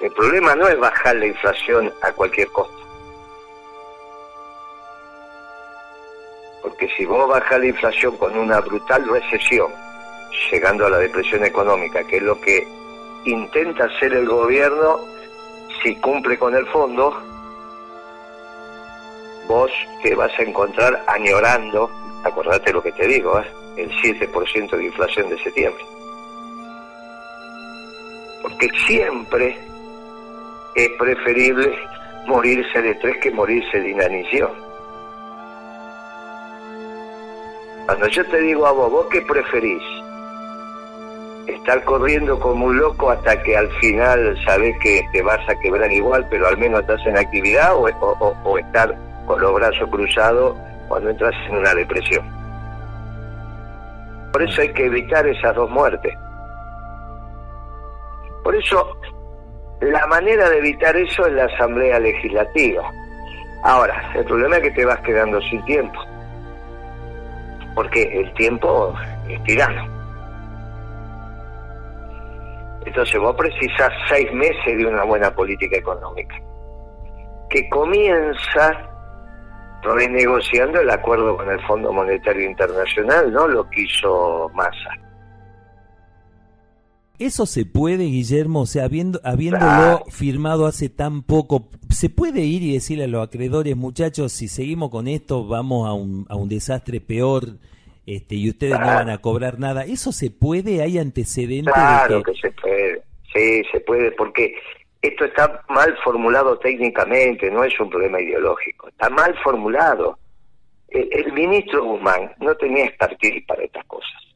El problema no es bajar la inflación a cualquier costo. Porque si vos bajas la inflación con una brutal recesión, llegando a la depresión económica, que es lo que intenta hacer el gobierno si cumple con el fondo, vos te vas a encontrar añorando, acordate lo que te digo, ¿eh? el 7% de inflación de septiembre. Porque siempre es preferible morirse de tres que morirse de inanición. Cuando yo te digo a vos, ¿vos qué preferís? estar corriendo como un loco hasta que al final sabes que te vas a quebrar igual, pero al menos estás en actividad o, o, estar con los brazos cruzados cuando entras en una depresión. Por eso hay que evitar esas dos muertes. Por eso la manera de evitar eso es la asamblea legislativa. Ahora, el problema es que te vas quedando sin tiempo. Porque el tiempo es tirano. Entonces vos precisás seis meses de una buena política económica, que comienza renegociando el acuerdo con el Fondo Monetario Internacional, no lo quiso Massa. Eso se puede, Guillermo, o sea, habiendo, habiéndolo firmado hace tan poco, ¿se puede ir y decirle a los acreedores, muchachos, si seguimos con esto, vamos a un, a un desastre peor este, y ustedes no van a cobrar nada. ¿Eso se puede? ¿Hay antecedentes? Claro que... se puede, sí, se puede, porque esto está mal formulado técnicamente, no es un problema ideológico, está mal formulado. El, ministro Guzmán no tenía expertise para estas cosas.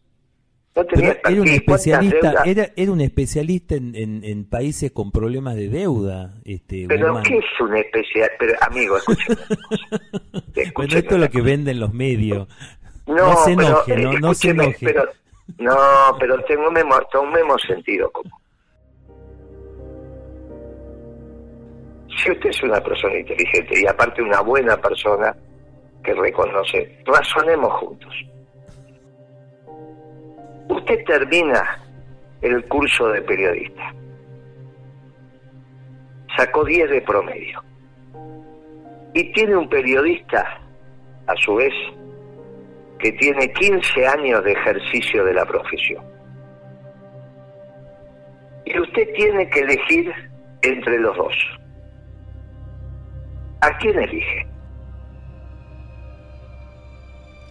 No tenía era un especialista, era, era un especialista en, en, países con problemas de deuda. Este, pero ¿qué es un especialista? Pero amigo, escúchame. bueno, esto es lo que venden los medios. No, se enoje, no, no se enoje. Pero, no, pero tengo un mismo sentido común. Si usted es una persona inteligente y aparte una buena persona que reconoce, razonemos juntos. Usted termina el curso de periodista. Sacó 10 de promedio. Y tiene un periodista, a su vez, que tiene 15 años de ejercicio de la profesión. Y usted tiene que elegir entre los dos. ¿A quién elige?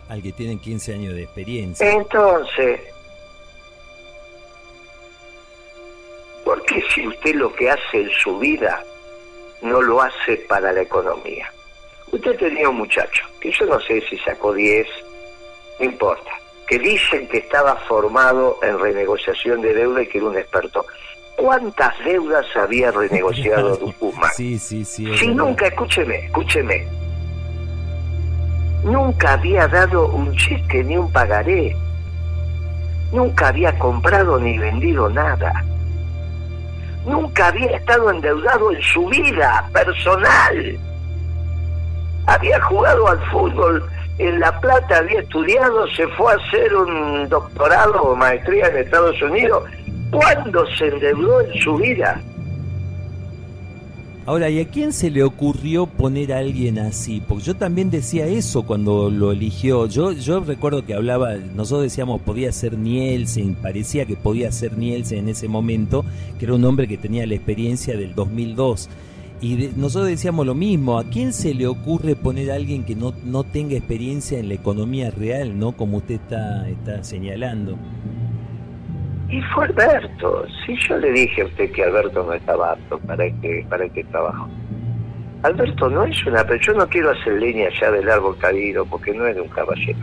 Al que tiene 15 años de experiencia. Entonces, si usted lo que hace en su vida no lo hace para la economía? Usted tenía un muchacho, que yo no sé si sacó 10, no importa, que dicen que estaba formado en renegociación de deuda y que era un experto. ¿Cuántas deudas había renegociado Guzmán? Sí, sí, sí. Si nunca, escúcheme, escúcheme, nunca había dado un cheque ni un pagaré. Nunca había comprado ni vendido nada. Nunca había estado endeudado en su vida personal. Había jugado al fútbol en La Plata había estudiado, se fue a hacer un doctorado o maestría en Estados Unidos. ¿Cuándo se endeudó en su vida? Ahora, ¿y a quién se le ocurrió poner a alguien así? Porque yo también decía eso cuando lo eligió. Yo, yo recuerdo que hablaba, nosotros decíamos podía ser Nielsen, parecía que podía ser Nielsen en ese momento, que era un hombre que tenía la experiencia del 2002 y nosotros decíamos lo mismo, ¿a quién se le ocurre poner a alguien que no, no tenga experiencia en la economía real, no como usted está, está señalando? Y fue Alberto. Sí, yo le dije a usted que Alberto no estaba apto para este, para este trabajo. Alberto no es una... Pero yo no quiero hacer leña ya del árbol caído porque no de un caballero.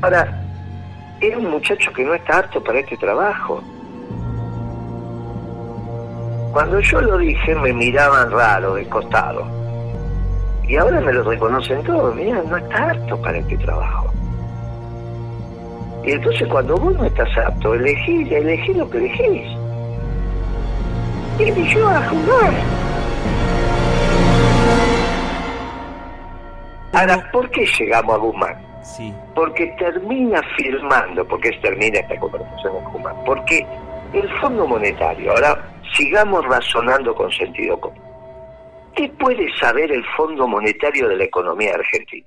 Ahora, era un muchacho que no está apto para este trabajo. Cuando yo lo dije me miraban raro de costado. Y ahora me lo reconocen todos. Mira, no está apto para este trabajo. Y entonces cuando vos no estás apto, elegí, elegí lo que elegís. Y yo a jugar. Ahora, ¿por qué llegamos a Guzmán? Sí. Porque termina firmando, porque termina esta conversación con Guzmán, porque el Fondo Monetario, ahora sigamos razonando con sentido común. ¿Qué puede saber el Fondo Monetario de la economía argentina?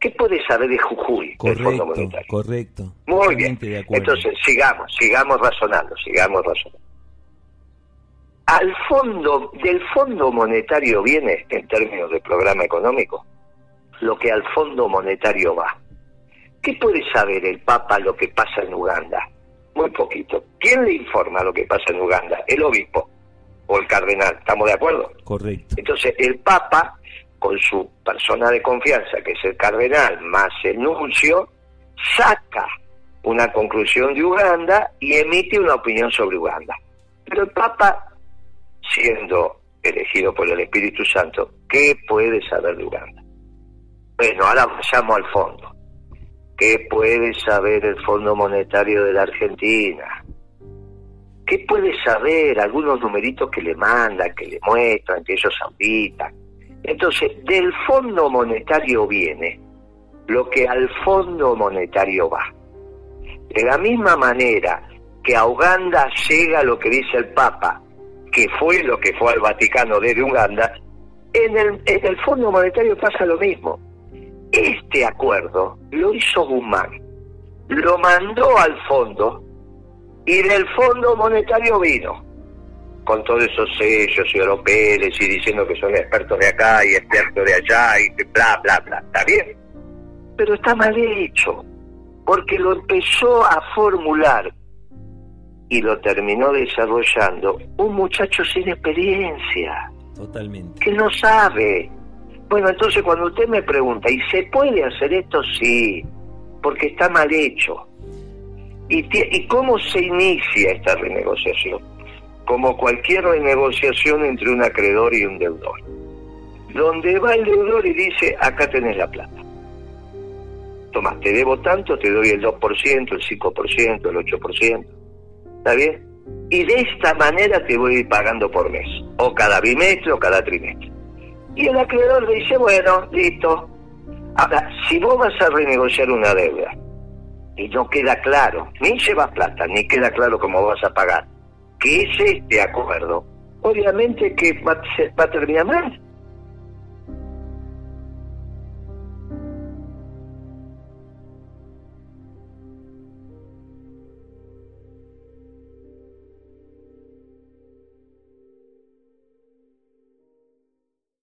¿Qué puede saber de Jujuy correcto, el Fondo Monetario? Correcto. Muy bien. Entonces, sigamos, sigamos razonando, sigamos razonando. Al fondo, del Fondo Monetario viene, en términos de programa económico, lo que al Fondo Monetario va. ¿Qué puede saber el Papa lo que pasa en Uganda? Muy poquito. ¿Quién le informa lo que pasa en Uganda? El obispo o el cardenal. ¿Estamos de acuerdo? Correcto. Entonces, el Papa, con su persona de confianza, que es el cardenal, más el nuncio, saca una conclusión de Uganda y emite una opinión sobre Uganda. Pero el Papa, siendo elegido por el Espíritu Santo, ¿qué puede saber de Uganda? Bueno, ahora vayamos al fondo. ¿Qué puede saber el Fondo Monetario de la Argentina? ¿Qué puede saber? Algunos numeritos que le mandan, que le muestran, que ellos auditan. Entonces, del Fondo Monetario viene lo que al Fondo Monetario va. De la misma manera que a Uganda llega lo que dice el Papa, que fue lo que fue al Vaticano desde Uganda, en el, en el Fondo Monetario pasa lo mismo. Este acuerdo lo hizo Guzmán, lo mandó al fondo y del Fondo Monetario vino, con todos esos sellos y europeos y diciendo que son expertos de acá y expertos de allá y bla, bla, bla. Está bien, pero está mal hecho, porque lo empezó a formular y lo terminó desarrollando un muchacho sin experiencia. Totalmente. Que no sabe. Bueno, entonces cuando usted me pregunta, ¿y se puede hacer esto? Sí, porque está mal hecho. ¿Y, ¿Y cómo se inicia esta renegociación? Como cualquier renegociación entre un acreedor y un deudor. Donde va el deudor y dice, acá tenés la plata. Tomás, te debo tanto, te doy el 2%, el 5%, el 8%. ¿Está bien? Y de esta manera te voy a ir pagando por mes, o cada bimestre o cada trimestre. Y el acreedor le dice, bueno, listo. Ahora, si vos vas a renegociar una deuda y no queda claro, ni llevas plata, ni queda claro cómo vas a pagar, que es este acuerdo, obviamente que va, a terminar mal.